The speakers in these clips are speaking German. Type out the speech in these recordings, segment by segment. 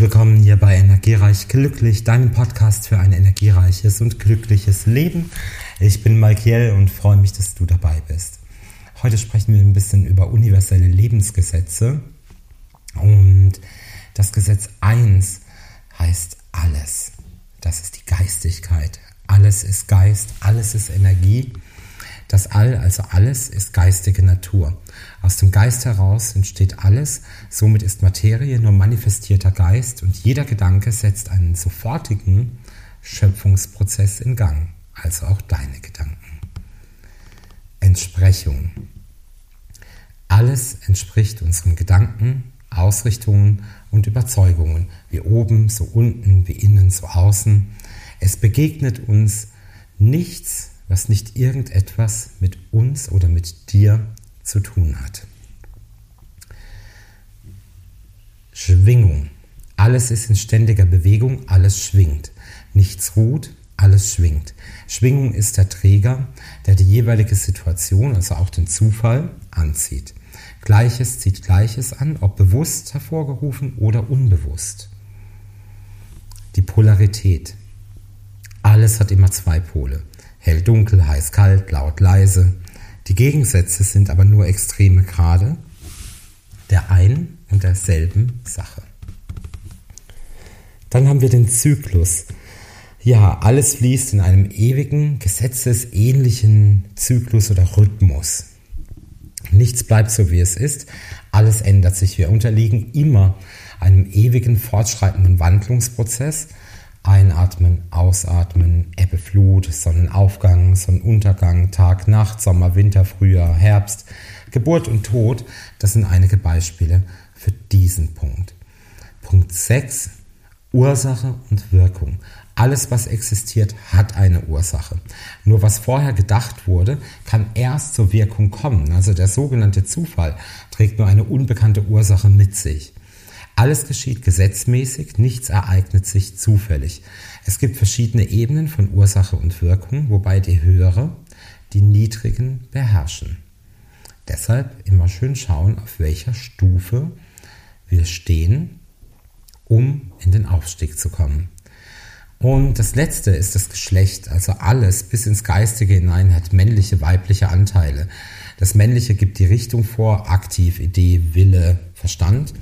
willkommen hier bei Energiereich Glücklich, deinem Podcast für ein energiereiches und glückliches Leben. Ich bin Malkiel und freue mich, dass du dabei bist. Heute sprechen wir ein bisschen über universelle Lebensgesetze und das Gesetz 1 heißt alles. Das ist die Geistigkeit. Alles ist Geist, alles ist Energie. Das All, also alles, ist geistige Natur. Aus dem Geist heraus entsteht alles, somit ist Materie nur manifestierter Geist und jeder Gedanke setzt einen sofortigen Schöpfungsprozess in Gang, also auch deine Gedanken. Entsprechung. Alles entspricht unseren Gedanken, Ausrichtungen und Überzeugungen, wie oben, so unten, wie innen, so außen. Es begegnet uns nichts, was nicht irgendetwas mit uns oder mit dir zu tun hat. Schwingung. Alles ist in ständiger Bewegung, alles schwingt. Nichts ruht, alles schwingt. Schwingung ist der Träger, der die jeweilige Situation, also auch den Zufall, anzieht. Gleiches zieht Gleiches an, ob bewusst hervorgerufen oder unbewusst. Die Polarität. Alles hat immer zwei Pole. Hell, dunkel, heiß, kalt, laut, leise. Die Gegensätze sind aber nur extreme Grade der einen und derselben Sache. Dann haben wir den Zyklus. Ja, alles fließt in einem ewigen, gesetzesähnlichen Zyklus oder Rhythmus. Nichts bleibt so, wie es ist. Alles ändert sich. Wir unterliegen immer einem ewigen, fortschreitenden Wandlungsprozess Einatmen, Ausatmen, Ebbe, Flut, Sonnenaufgang, Sonnenuntergang, Tag, Nacht, Sommer, Winter, Frühjahr, Herbst, Geburt und Tod, das sind einige Beispiele für diesen Punkt. Punkt 6, Ursache und Wirkung. Alles, was existiert, hat eine Ursache. Nur was vorher gedacht wurde, kann erst zur Wirkung kommen. Also der sogenannte Zufall trägt nur eine unbekannte Ursache mit sich. Alles geschieht gesetzmäßig, nichts ereignet sich zufällig. Es gibt verschiedene Ebenen von Ursache und Wirkung, wobei die höhere die niedrigen beherrschen. Deshalb immer schön schauen, auf welcher Stufe wir stehen, um in den Aufstieg zu kommen. Und das letzte ist das Geschlecht, also alles bis ins Geistige hinein hat männliche, weibliche Anteile. Das Männliche gibt die Richtung vor, aktiv, Idee, Wille, Verstand.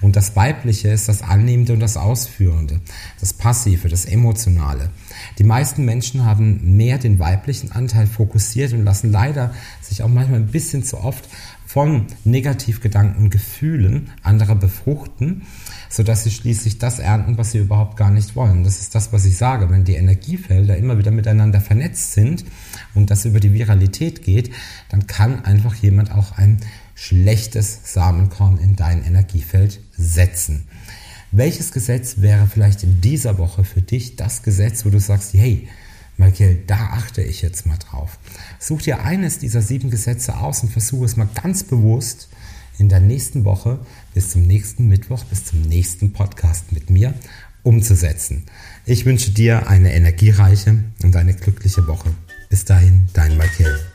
Und das Weibliche ist das Annehmende und das Ausführende, das Passive, das Emotionale. Die meisten Menschen haben mehr den weiblichen Anteil fokussiert und lassen leider sich auch manchmal ein bisschen zu oft von Negativgedanken und Gefühlen anderer befruchten, sodass sie schließlich das ernten, was sie überhaupt gar nicht wollen. Das ist das, was ich sage. Wenn die Energiefelder immer wieder miteinander vernetzt sind und das über die Viralität geht, dann kann einfach jemand auch ein schlechtes Samenkorn in dein Energiefeld setzen. Welches Gesetz wäre vielleicht in dieser Woche für dich das Gesetz, wo du sagst, hey, Michael, da achte ich jetzt mal drauf. Such dir eines dieser sieben Gesetze aus und versuche es mal ganz bewusst in der nächsten Woche bis zum nächsten Mittwoch, bis zum nächsten Podcast mit mir umzusetzen. Ich wünsche dir eine energiereiche und eine glückliche Woche. Bis dahin, dein Michael.